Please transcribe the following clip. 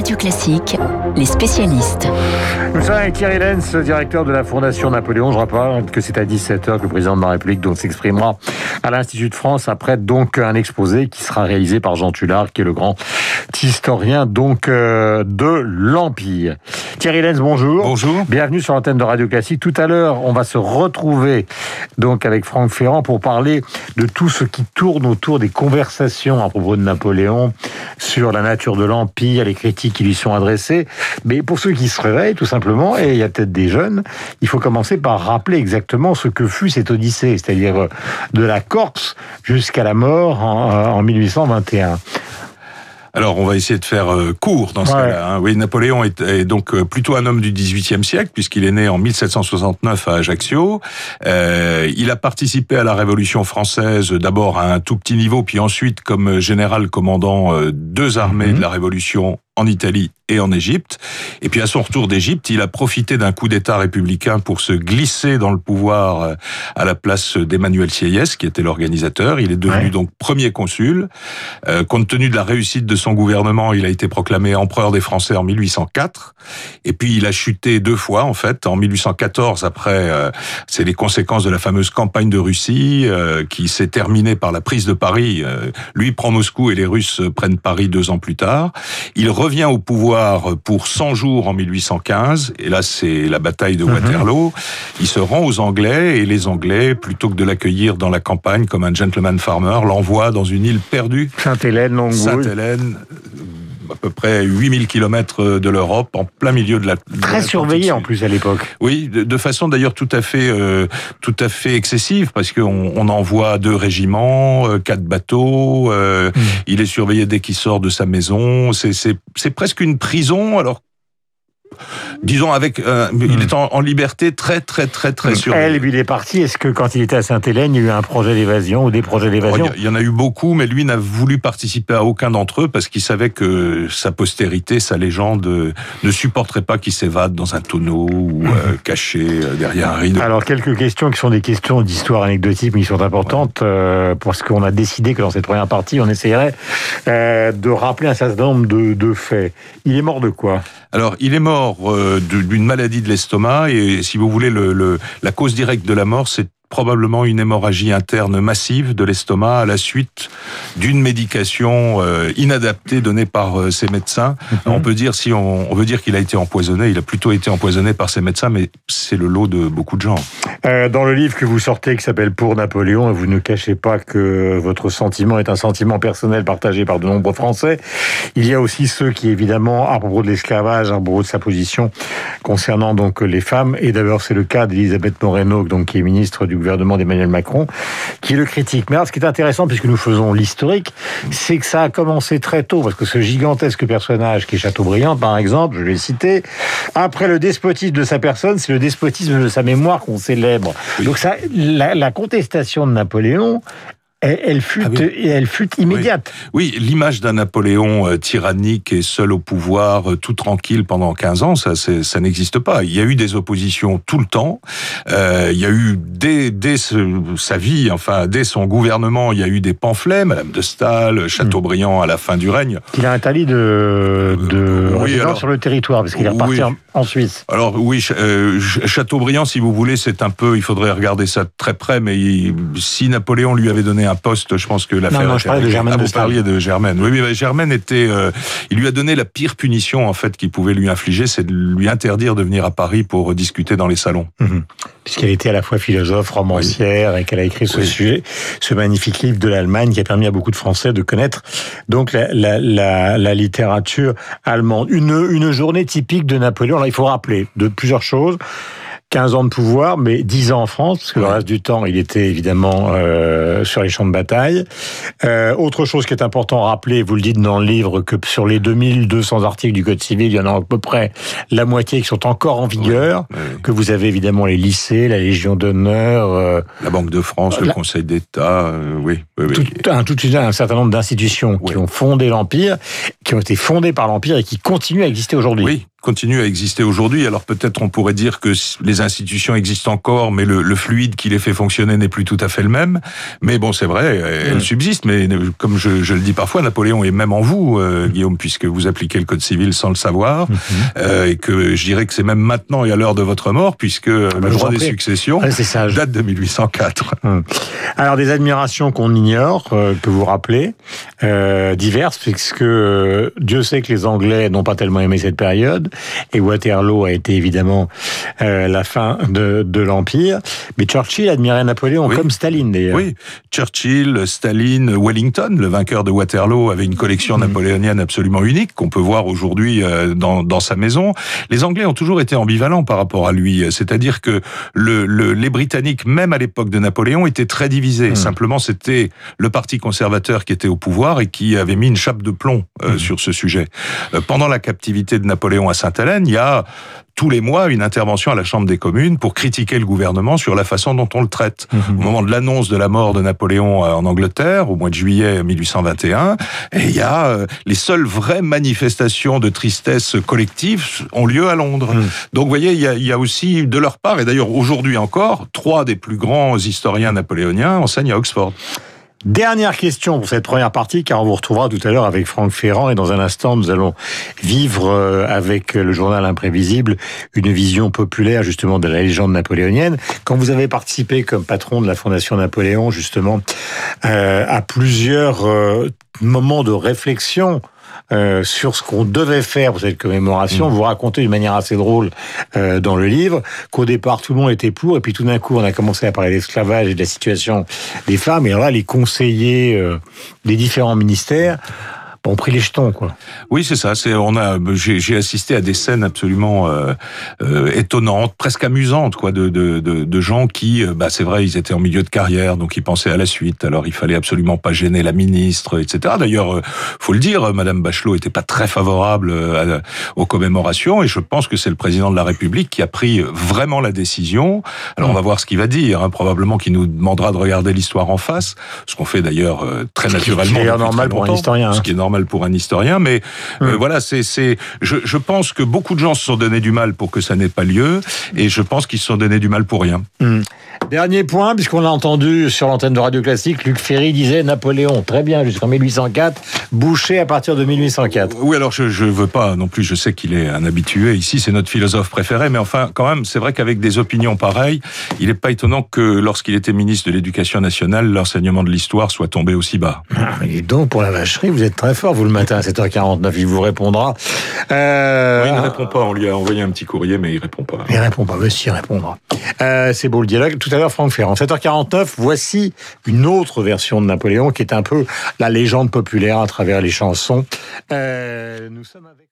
Radio Classique, les spécialistes. Nous sommes avec Thierry Lenz, directeur de la Fondation Napoléon. Je rappelle que c'est à 17h que le président de la République s'exprimera à l'Institut de France après donc un exposé qui sera réalisé par Jean Tullard, qui est le grand historien donc euh, de l'Empire. Thierry Lenz, bonjour. Bonjour. Bienvenue sur l'antenne de Radio Classique. Tout à l'heure, on va se retrouver donc avec Franck Ferrand pour parler de tout ce qui tourne autour des conversations à propos de Napoléon sur la nature de l'Empire, les critiques qui lui sont adressées. Mais pour ceux qui se réveillent, tout simplement, et il y a peut-être des jeunes, il faut commencer par rappeler exactement ce que fut cette Odyssée, c'est-à-dire euh, de la Corse jusqu'à la mort en, euh, en 1821. Alors, on va essayer de faire euh, court dans ce Ouais. cas-là. hein. Oui, Napoléon est, est donc euh, plutôt un homme du XVIIIe siècle, puisqu'il est né en 1769 à Ajaccio. Euh, il a participé à la Révolution française, d'abord à un tout petit niveau, puis ensuite comme général commandant euh, deux armées Mhm. de la Révolution en Italie et en Égypte. Et puis à son retour d'Égypte, il a profité d'un coup d'État républicain pour se glisser dans le pouvoir euh, à la place d'Emmanuel Sieyès, qui était l'organisateur. Il est devenu Ouais. donc premier consul. Euh, compte tenu de la réussite de son gouvernement, il a été proclamé empereur des Français en 1804. Et puis il a chuté deux fois en fait. En 1814, après, euh, c'est les conséquences de la fameuse campagne de Russie euh, qui s'est terminée par la prise de Paris. Lui prend Moscou et les Russes prennent Paris deux ans plus tard. Il revient au pouvoir pour 100 jours en 1815. Et là, c'est la bataille de Mhm. Waterloo. Il se rend aux Anglais et les Anglais, plutôt que de l'accueillir dans la campagne comme un gentleman farmer, l'envoient dans une île perdue Sainte-Hélène. Sainte-Hélène, à peu près 8000 kilomètres de l'Europe, en plein milieu de la... Très surveillé en plus à l'époque. Oui, de, de façon d'ailleurs tout à fait, euh, tout à fait excessive, parce qu'on on envoie deux régiments, euh, quatre bateaux. euh, Mm. Il est surveillé dès qu'il sort de sa maison. C'est presque une prison. Alors. Disons avec, euh, il est en, en liberté très très très très surveillé. Elle, lui, il est parti. Est-ce que quand il était à Sainte-Hélène, il y a eu un projet d'évasion ou des projets Oh, d'évasion Il y- en a eu beaucoup, mais lui n'a voulu participer à aucun d'entre eux parce qu'il savait que sa postérité, sa légende, euh, ne supporterait pas qu'il s'évade dans un tonneau ou euh, caché derrière un rideau. Alors, quelques questions qui sont des questions d'histoire anecdotique, mais qui sont importantes, euh, parce qu'on a décidé que dans cette première partie, on essayerait de rappeler un certain nombre de, de faits. Il est mort de quoi? Alors, il est mort euh, d'une maladie de l'estomac et, si vous voulez, le, le- la cause directe de la mort, c'est probablement une hémorragie interne massive de l'estomac à la suite d'une médication euh, inadaptée donnée par euh, ses médecins. Mhm. On peut dire si on, on veut dire qu'il a été empoisonné, il a plutôt été empoisonné par ses médecins, mais c'est le lot de beaucoup de gens. Euh, Dans le livre que vous sortez, qui s'appelle Pour Napoléon, vous ne cachez pas que votre sentiment est un sentiment personnel partagé par de nombreux Français. Il y a aussi ceux qui, évidemment, à propos de l'esclavage, à propos de sa position concernant donc les femmes, et d'abord c'est le cas d'Elisabeth Moreno, donc qui est ministre du gouvernement d'Emmanuel Macron, qui le critique. Mais alors, ce qui est intéressant, puisque nous faisons l'historique, c'est que ça a commencé très tôt, parce que ce gigantesque personnage qui est Chateaubriand, par exemple, je l'ai cité, après le despotisme de sa personne, c'est le despotisme de sa mémoire qu'on célèbre. Donc ça, la, la contestation de Napoléon, elle, elle fut, Ah oui. elle fut immédiate. Oui, l'image d'un Napoléon euh, tyrannique et seul au pouvoir, euh, tout tranquille pendant 15 ans, ça, ça n'existe pas. Il y a eu des oppositions tout le temps. Euh, il y a eu dès, dès ce- sa vie, enfin dès son gouvernement, il y a eu des pamphlets, Madame de Staël, Chateaubriand à la fin du règne. qu'il a interdit de, de Euh, oui, alors- sur le territoire, parce qu'il est reparti en, en Suisse. Alors oui, Ch- euh, Ch- Chateaubriand, si vous voulez, c'est un peu, il faudrait regarder ça de très près, mais il- si Napoléon lui avait donné un poste, je pense que l'affaire. non, je était parlais de. Germaine Ah, de vous parliez de Germaine. Oui, oui, mais Germaine était, euh, il lui a donné la pire punition en fait qu'il pouvait lui infliger, c'est de lui interdire de venir à Paris pour discuter dans les salons. Mhm. Puisqu'elle était à la fois philosophe, romancière, et qu'elle a écrit ce Oui. sujet, ce magnifique livre de l'Allemagne qui a permis à beaucoup de Français de connaître donc la, la, la, la littérature allemande. Une, une journée typique de Napoléon. Alors, il faut rappeler de plusieurs choses. 15 ans de pouvoir, mais 10 ans en France, parce que le reste du temps, il était évidemment euh, sur les champs de bataille. Euh, autre chose qui est important à rappeler, vous le dites dans le livre, que sur les 2200 articles du Code civil, il y en a à peu près la moitié qui sont encore en vigueur, Ouais. que vous avez évidemment les lycées, la Légion d'honneur, euh, La Banque de France, le La- Conseil d'État, euh, oui, oui, oui. tout, un, tout un certain nombre d'institutions qui ont fondé l'Empire, qui ont été fondées par l'Empire et qui continuent à exister aujourd'hui. Oui, continue à exister aujourd'hui. Alors peut-être on pourrait dire que les institutions existent encore, mais le, le fluide qui les fait fonctionner n'est plus tout à fait le même. Mais bon, c'est vrai, elles mm. subsistent. Mais comme je, je, le dis parfois, Napoléon est même en vous, euh, Guillaume, puisque vous appliquez le code civil sans le savoir, mm-hmm. euh, et que je dirais que c'est même maintenant et à l'heure de votre mort, puisque ah bah, le droit des successions date de 1804. Mm. Alors des admirations qu'on ignore, euh, que vous rappelez, euh, diverses, puisque euh, Dieu sait que les Anglais n'ont pas tellement aimé cette période. Et Waterloo a été évidemment euh, la fin de, de l'Empire. Mais Churchill admirait Napoléon, comme Staline d'ailleurs. Oui, Churchill, Staline, Wellington, le vainqueur de Waterloo, avait une collection mm. napoléonienne absolument unique qu'on peut voir aujourd'hui euh, dans, dans sa maison. Les Anglais ont toujours été ambivalents par rapport à lui. C'est-à-dire que le, le, les Britanniques, même à l'époque de Napoléon, étaient très divisés. Mm. Simplement, c'était le Parti conservateur qui était au pouvoir et qui avait mis une chape de plomb euh, mm. sur ce sujet. pendant la captivité de Napoléon à Sainte-Hélène, il y a tous les mois une intervention à la Chambre des communes pour critiquer le gouvernement sur la façon dont on le traite. Mhm. Au moment de l'annonce de la mort de Napoléon euh, en Angleterre, au mois de juillet 1821, et il y a euh, les seules vraies manifestations de tristesse collective ont lieu à Londres. Mhm. Donc vous voyez, il y, a, il y a aussi de leur part, et d'ailleurs aujourd'hui encore, trois des plus grands historiens napoléoniens enseignent à Oxford. Dernière question pour cette première partie, car on vous retrouvera tout à l'heure avec Franck Ferrand et dans un instant, nous allons vivre euh, avec le journal imprévisible une vision populaire justement de la légende napoléonienne. Quand vous avez participé comme patron de la Fondation Napoléon justement euh, à plusieurs euh, moments de réflexion euh, sur ce qu'on devait faire pour cette commémoration. Mmh. Vous racontez d'une manière assez drôle euh, dans le livre qu'au départ tout le monde était pour et puis tout d'un coup on a commencé à parler d'esclavage et de la situation des femmes et alors là les conseillers euh, des différents ministères ont pris les jetons, quoi. Oui, c'est ça. C'est on a, j'ai assisté à des scènes absolument euh, euh, étonnantes, presque amusantes, quoi, de de, de, de gens qui, euh, bah, c'est vrai, ils étaient en milieu de carrière, donc ils pensaient à la suite. Alors il fallait absolument pas gêner la ministre, etc. D'ailleurs, faut le dire, Madame Bachelot était pas très favorable aux commémorations, et je pense que c'est le président de la République qui a pris vraiment la décision. Alors on va voir ce qu'il va dire. Hein, probablement qu'il nous demandera de regarder l'histoire en face, ce qu'on fait d'ailleurs très naturellement. Ce qui est normal pour un historien. Ce qui est normal pour un historien, mais euh, voilà, c'est, c'est, je, je, pense que beaucoup de gens se sont donné du mal pour que ça n'ait pas lieu, et je pense qu'ils se sont donné du mal pour rien. Hmm. Dernier point, puisqu'on l'a entendu sur l'antenne de Radio Classique, Luc Ferry disait Napoléon, très bien, jusqu'en 1804, Boucher à partir de 1804. Oui, alors je ne veux pas non plus, je sais qu'il est un habitué, ici c'est notre philosophe préféré, mais enfin quand même, c'est vrai qu'avec des opinions pareilles, il n'est pas étonnant que lorsqu'il était ministre de l'Éducation nationale, l'enseignement de l'histoire soit tombé aussi bas. Ah, et donc pour la vacherie, vous êtes très fort, vous le matin à 7h49, il vous répondra. Euh... il ne répond pas, on lui a envoyé un petit courrier, mais il répond pas. Il répond pas, mais si, il répondra. Euh, c'est beau le dialogue. Tout à l'heure, Franck Ferrand. 7h49, voici une autre version de Napoléon qui est un peu la légende populaire à travers les chansons. Euh, nous sommes avec...